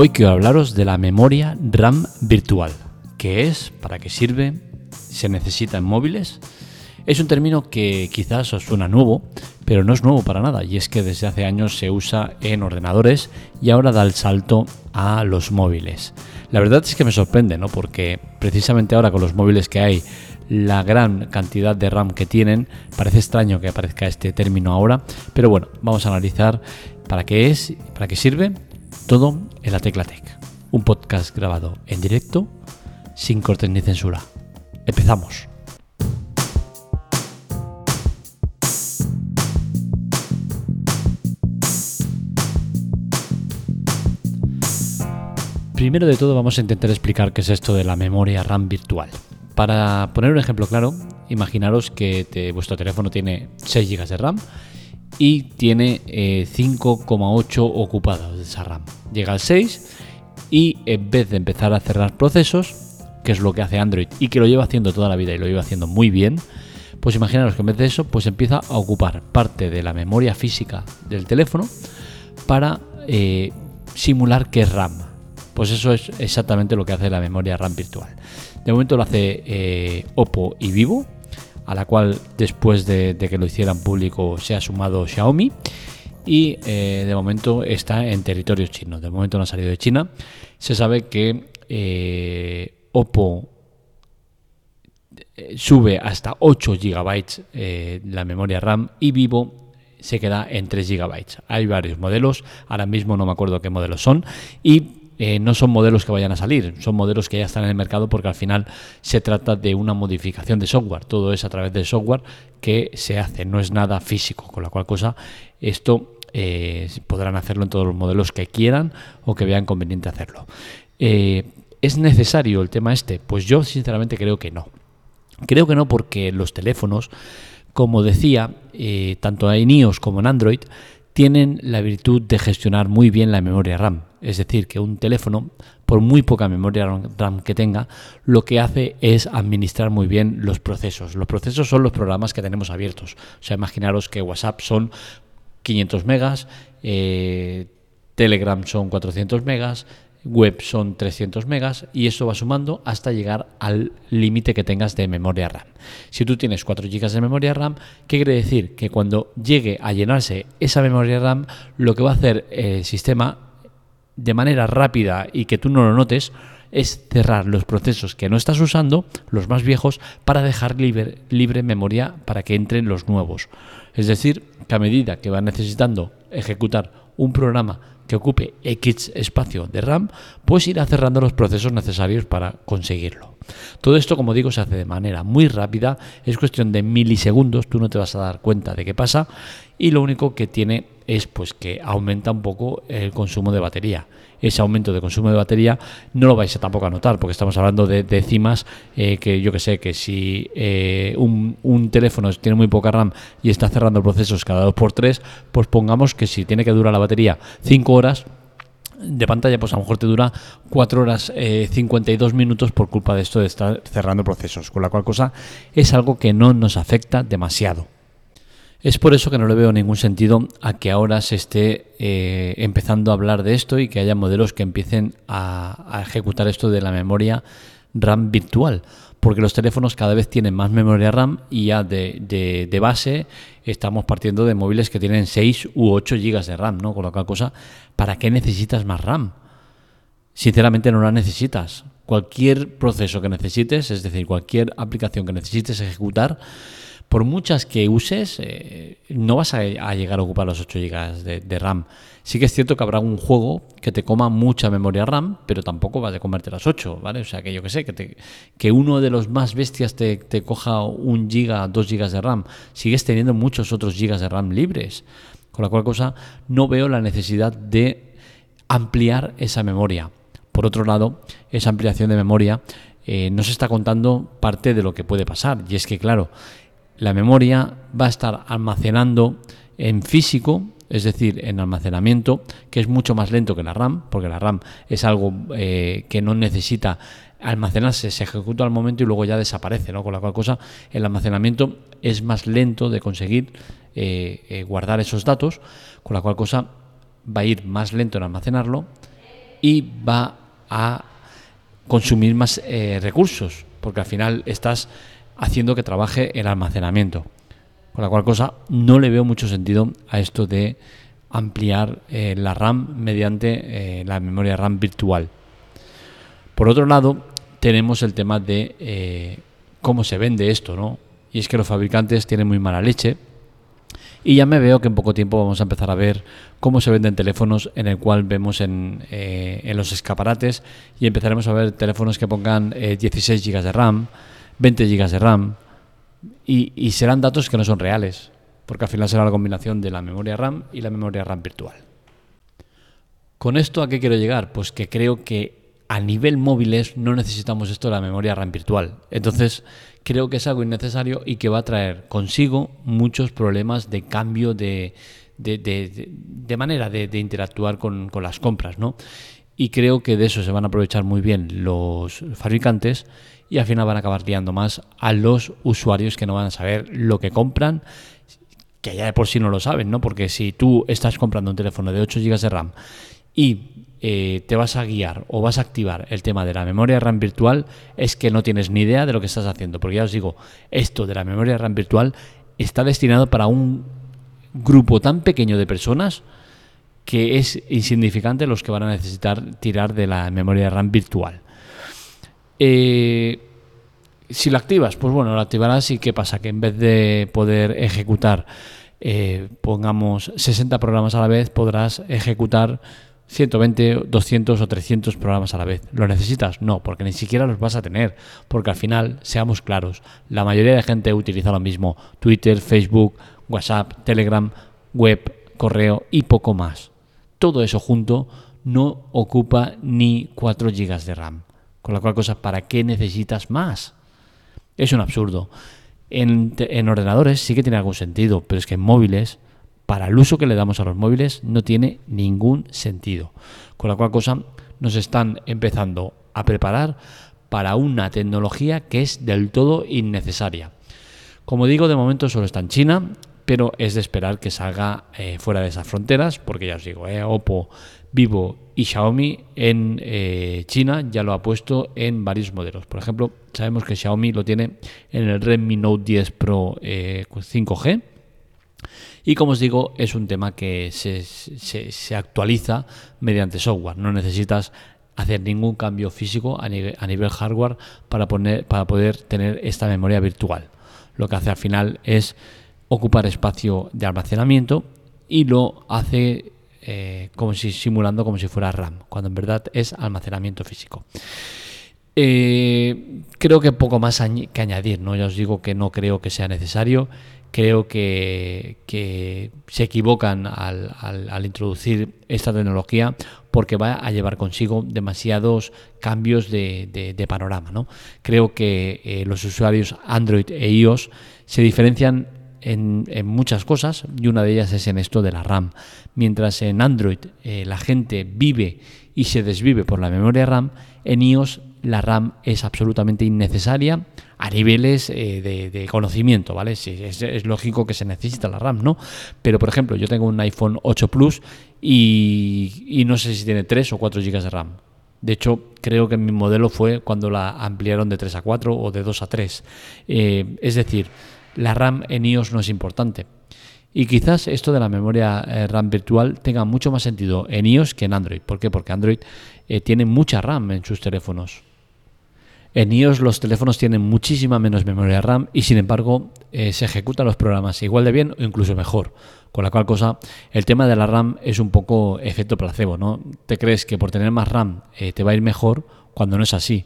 Hoy quiero hablaros de la memoria RAM virtual. ¿Qué es? ¿Para qué sirve? ¿Se necesita en móviles? Es un término que quizás os suena nuevo, pero no es nuevo para nada, y es que desde hace años se usa en ordenadores y ahora da el salto a los móviles. La verdad es que me sorprende, ¿no? Porque precisamente ahora con los móviles que hay, la gran cantidad de RAM que tienen, parece extraño que aparezca este término ahora, pero bueno, vamos a analizar para qué es, para qué sirve todo en la Tecla Tech, un podcast grabado en directo, sin cortes ni censura. Empezamos. Primero de todo vamos a intentar explicar qué es esto de la memoria RAM virtual. Para poner un ejemplo claro, imaginaros que vuestro teléfono tiene 6 GB de RAM y tiene 5,8 eh, ocupados de esa RAM. Llega al 6 y en vez de empezar a cerrar procesos, que es lo que hace Android y que lo lleva haciendo toda la vida y lo lleva haciendo muy bien, pues imaginaros que en vez de eso, pues empieza a ocupar parte de la memoria física del teléfono para eh, simular que es RAM. Pues eso es exactamente lo que hace la memoria RAM virtual. De momento lo hace eh, Oppo y Vivo, a la cual después de, que lo hicieran público se ha sumado Xiaomi y eh, de momento está en territorio chino. De momento no ha salido de China. Se sabe que eh, Oppo eh, sube hasta 8 GB la memoria RAM y Vivo se queda en 3 GB. Hay varios modelos, ahora mismo no me acuerdo qué modelos son y eh, no son modelos que vayan a salir, son modelos que ya están en el mercado porque al final se trata de una modificación de software. Todo es a través del software que se hace, no es nada físico, con la cual cosa esto eh, podrán hacerlo en todos los modelos que quieran o que vean conveniente hacerlo. Eh, ¿Es necesario el tema este? Pues yo sinceramente creo que no. Creo que no porque los teléfonos, como decía, tanto en iOS como en Android, tienen la virtud de gestionar muy bien la memoria RAM. Es decir, que un teléfono, por muy poca memoria RAM que tenga, lo que hace es administrar muy bien los procesos. Los procesos son los programas que tenemos abiertos. O sea, imaginaros que WhatsApp son 500 megas, eh, Telegram son 400 megas, web son 300 megas y eso va sumando hasta llegar al límite que tengas de memoria RAM. Si tú tienes 4 GB de memoria RAM, ¿qué quiere decir? Que cuando llegue a llenarse esa memoria RAM, lo que va a hacer el sistema de manera rápida y que tú no lo notes es cerrar los procesos que no estás usando, los más viejos, para dejar libre, memoria para que entren los nuevos. Es decir, que a medida que va necesitando ejecutar un programa que ocupe X espacio de RAM, pues irá cerrando los procesos necesarios para conseguirlo. Todo esto, como digo, se hace de manera muy rápida, es cuestión de milisegundos, tú no te vas a dar cuenta de qué pasa y lo único que tiene es pues que aumenta un poco el consumo de batería. Ese aumento de consumo de batería no lo vais a tampoco a notar porque estamos hablando de décimas eh, que yo que sé que si eh, un, un, teléfono tiene muy poca RAM y está cerrando procesos cada dos por tres, pues pongamos que si tiene que durar la batería 5 horas, de pantalla, pues a lo mejor te dura 4 horas 52 eh, minutos por culpa de esto de estar cerrando procesos, con la cual cosa es algo que no nos afecta demasiado. Es por eso que no le veo ningún sentido a que ahora se esté eh, empezando a hablar de esto y que haya modelos que empiecen a, ejecutar esto de la memoria RAM virtual, porque los teléfonos cada vez tienen más memoria RAM y ya de, de, base estamos partiendo de móviles que tienen 6 u 8 GB de RAM, ¿no? Con lo cual cosa, ¿para qué necesitas más RAM? Sinceramente no la necesitas. Cualquier proceso que necesites, es decir, cualquier aplicación que necesites ejecutar, por muchas que uses, eh, no vas a, llegar a ocupar los 8 GB de, RAM. Sí que es cierto que habrá un juego que te coma mucha memoria RAM, pero tampoco vas a comerte las 8, ¿vale? O sea, que yo que sé, que, que uno de los más bestias te, te coja un giga, dos gigas de RAM, sigues teniendo muchos otros gigas de RAM libres. Con la cual cosa, no veo la necesidad de ampliar esa memoria. Por otro lado, esa ampliación de memoria eh, no se está contando parte de lo que puede pasar. Y es que, claro, la memoria va a estar almacenando en físico, es decir, en almacenamiento, que es mucho más lento que la RAM, porque la RAM es algo eh, que no necesita almacenarse, se ejecuta al momento y luego ya desaparece, ¿no? Con la cual cosa el almacenamiento es más lento de conseguir eh, eh, guardar esos datos, con la cual cosa va a ir más lento en almacenarlo y va a consumir más recursos, porque al final estás haciendo que trabaje el almacenamiento. Con la cual cosa no le veo mucho sentido a esto de ampliar eh, la RAM mediante eh, la memoria RAM virtual. Por otro lado, tenemos el tema de cómo se vende esto, ¿no? Y es que los fabricantes tienen muy mala leche y ya me veo que en poco tiempo vamos a empezar a ver cómo se venden teléfonos en el cual vemos en, eh, los escaparates y empezaremos a ver teléfonos que pongan 16 eh, GB de RAM, 20 GB de RAM y, serán datos que no son reales, porque al final será la combinación de la memoria RAM y la memoria RAM virtual. ¿Con esto a qué quiero llegar? Pues que creo que a nivel móviles no necesitamos esto de la memoria RAM virtual. Entonces, creo que es algo innecesario y que va a traer consigo muchos problemas de cambio de, de, manera de, interactuar con, las compras, ¿no? Y creo que de eso se van a aprovechar muy bien los fabricantes y al final van a acabar liando más a los usuarios que no van a saber lo que compran, que ya de por sí no lo saben, ¿no? Porque si tú estás comprando un teléfono de 8 GB de RAM y eh, te vas a guiar o vas a activar el tema de la memoria RAM virtual, es que no tienes ni idea de lo que estás haciendo. Porque ya os digo, esto de la memoria RAM virtual está destinado para un grupo tan pequeño de personas que es insignificante los que van a necesitar tirar de la memoria RAM virtual. Eh, si la activas, pues bueno, la activarás y ¿qué pasa? Que en vez de poder ejecutar, eh, pongamos 60 programas a la vez, podrás ejecutar 120, 200 o 300 programas a la vez. ¿Lo necesitas? No, porque ni siquiera los vas a tener. Porque al final, seamos claros, la mayoría de gente utiliza lo mismo. Twitter, Facebook, WhatsApp, Telegram, web, correo y poco más. Todo eso junto no ocupa ni 4 GB de RAM. Con la cual cosa, ¿para qué necesitas más? Es un absurdo. En, en ordenadores sí que tiene algún sentido, pero es que en móviles para el uso que le damos a los móviles no tiene ningún sentido. Con la cual cosa nos están empezando a preparar para una tecnología que es del todo innecesaria. Como digo, de momento solo está en China, pero es de esperar que salga eh, fuera de esas fronteras, porque ya os digo, eh, Oppo, Vivo y Xiaomi en eh, China ya lo ha puesto en varios modelos. Por ejemplo, sabemos que Xiaomi lo tiene en el Redmi Note 10 Pro 5G y como os digo, es un tema que se, actualiza mediante software. No necesitas hacer ningún cambio físico a nivel, hardware para, poner, para poder tener esta memoria virtual. Lo que hace al final es ocupar espacio de almacenamiento y lo hace eh, como si simulando como si fuera RAM, cuando en verdad es almacenamiento físico. Eh, creo que poco más que añadir, ¿no? Ya os digo que no creo que sea necesario creo que, se equivocan al, introducir esta tecnología porque va a llevar consigo demasiados cambios de, panorama. ¿no? Creo que eh, los usuarios Android e iOS se diferencian en, muchas cosas y una de ellas es en esto de la RAM. Mientras en Android eh, la gente vive y se desvive por la memoria RAM, en iOS la RAM es absolutamente innecesaria a niveles eh, de, conocimiento, ¿vale? Es, lógico que se necesita la RAM, ¿no? Pero, por ejemplo, yo tengo un iPhone 8 Plus y, no sé si tiene 3 o 4 GB de RAM. De hecho, creo que mi modelo fue cuando la ampliaron de 3 a 4 o de 2 a 3. Eh, es decir, la RAM en iOS no es importante. Y quizás esto de la memoria eh, RAM virtual tenga mucho más sentido en iOS que en Android. ¿Por qué? Porque Android tiene mucha RAM en sus teléfonos. En iOS los teléfonos tienen muchísima menos memoria RAM y sin embargo eh, se ejecutan los programas igual de bien o incluso mejor. Con la cual cosa, el tema de la RAM es un poco efecto placebo, ¿no? Te crees que por tener más RAM eh, te va a ir mejor cuando no es así.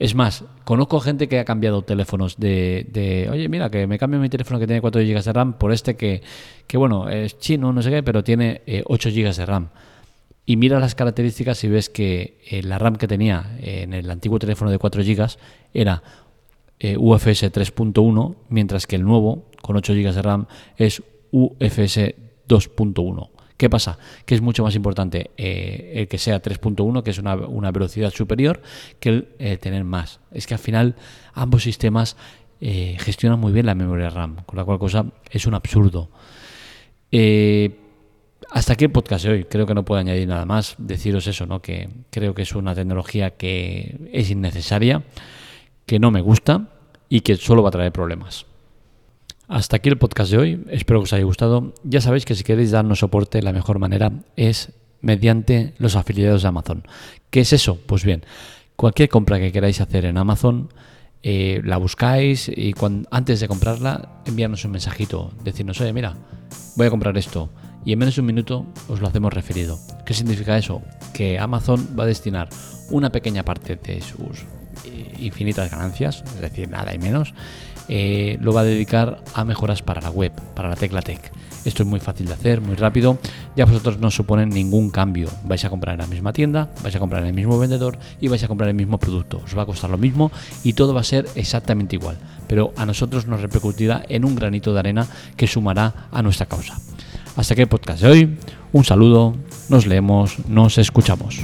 Es más, conozco gente que ha cambiado teléfonos de, oye, mira, que me cambio mi teléfono que tiene 4 GB de RAM por este que, que bueno, es chino, no sé qué, pero tiene 8 eh, GB de RAM y mira las características y ves que eh, la RAM que tenía en el antiguo teléfono de 4 GB era eh, UFS 3.1, mientras que el nuevo, con 8 GB de RAM, es UFS 2.1. ¿Qué pasa? Que es mucho más importante eh, el que sea 3.1, que es una, velocidad superior, que el tener más. Es que al final ambos sistemas gestionan muy bien la memoria RAM, con la cual cosa es un absurdo. hasta aquí el podcast de hoy. Creo que no puedo añadir nada más. Deciros eso, ¿no? Que creo que es una tecnología que es innecesaria, que no me gusta y que solo va a traer problemas. Hasta aquí el podcast de hoy. Espero que os haya gustado. Ya sabéis que si queréis darnos soporte, la mejor manera es mediante los afiliados de Amazon. ¿Qué es eso? Pues bien, cualquier compra que queráis hacer en Amazon, eh, la buscáis y antes de comprarla, enviarnos un mensajito, decirnos, oye, mira, voy a comprar esto. Y en menos de un minuto os lo hacemos referido. ¿Qué significa eso? Que Amazon va a destinar una pequeña parte de sus infinitas ganancias, es decir, nada y menos, eh, lo va a dedicar a mejoras para la web, para la tecla tech. Esto es muy fácil de hacer, muy rápido. Ya vosotros no suponen ningún cambio. Vais a comprar en la misma tienda, vais a comprar en el mismo vendedor y vais a comprar el mismo producto. Os va a costar lo mismo y todo va a ser exactamente igual. Pero a nosotros nos repercutirá en un granito de arena que sumará a nuestra causa. Hasta aquí el podcast de hoy. Un saludo, nos leemos, nos escuchamos.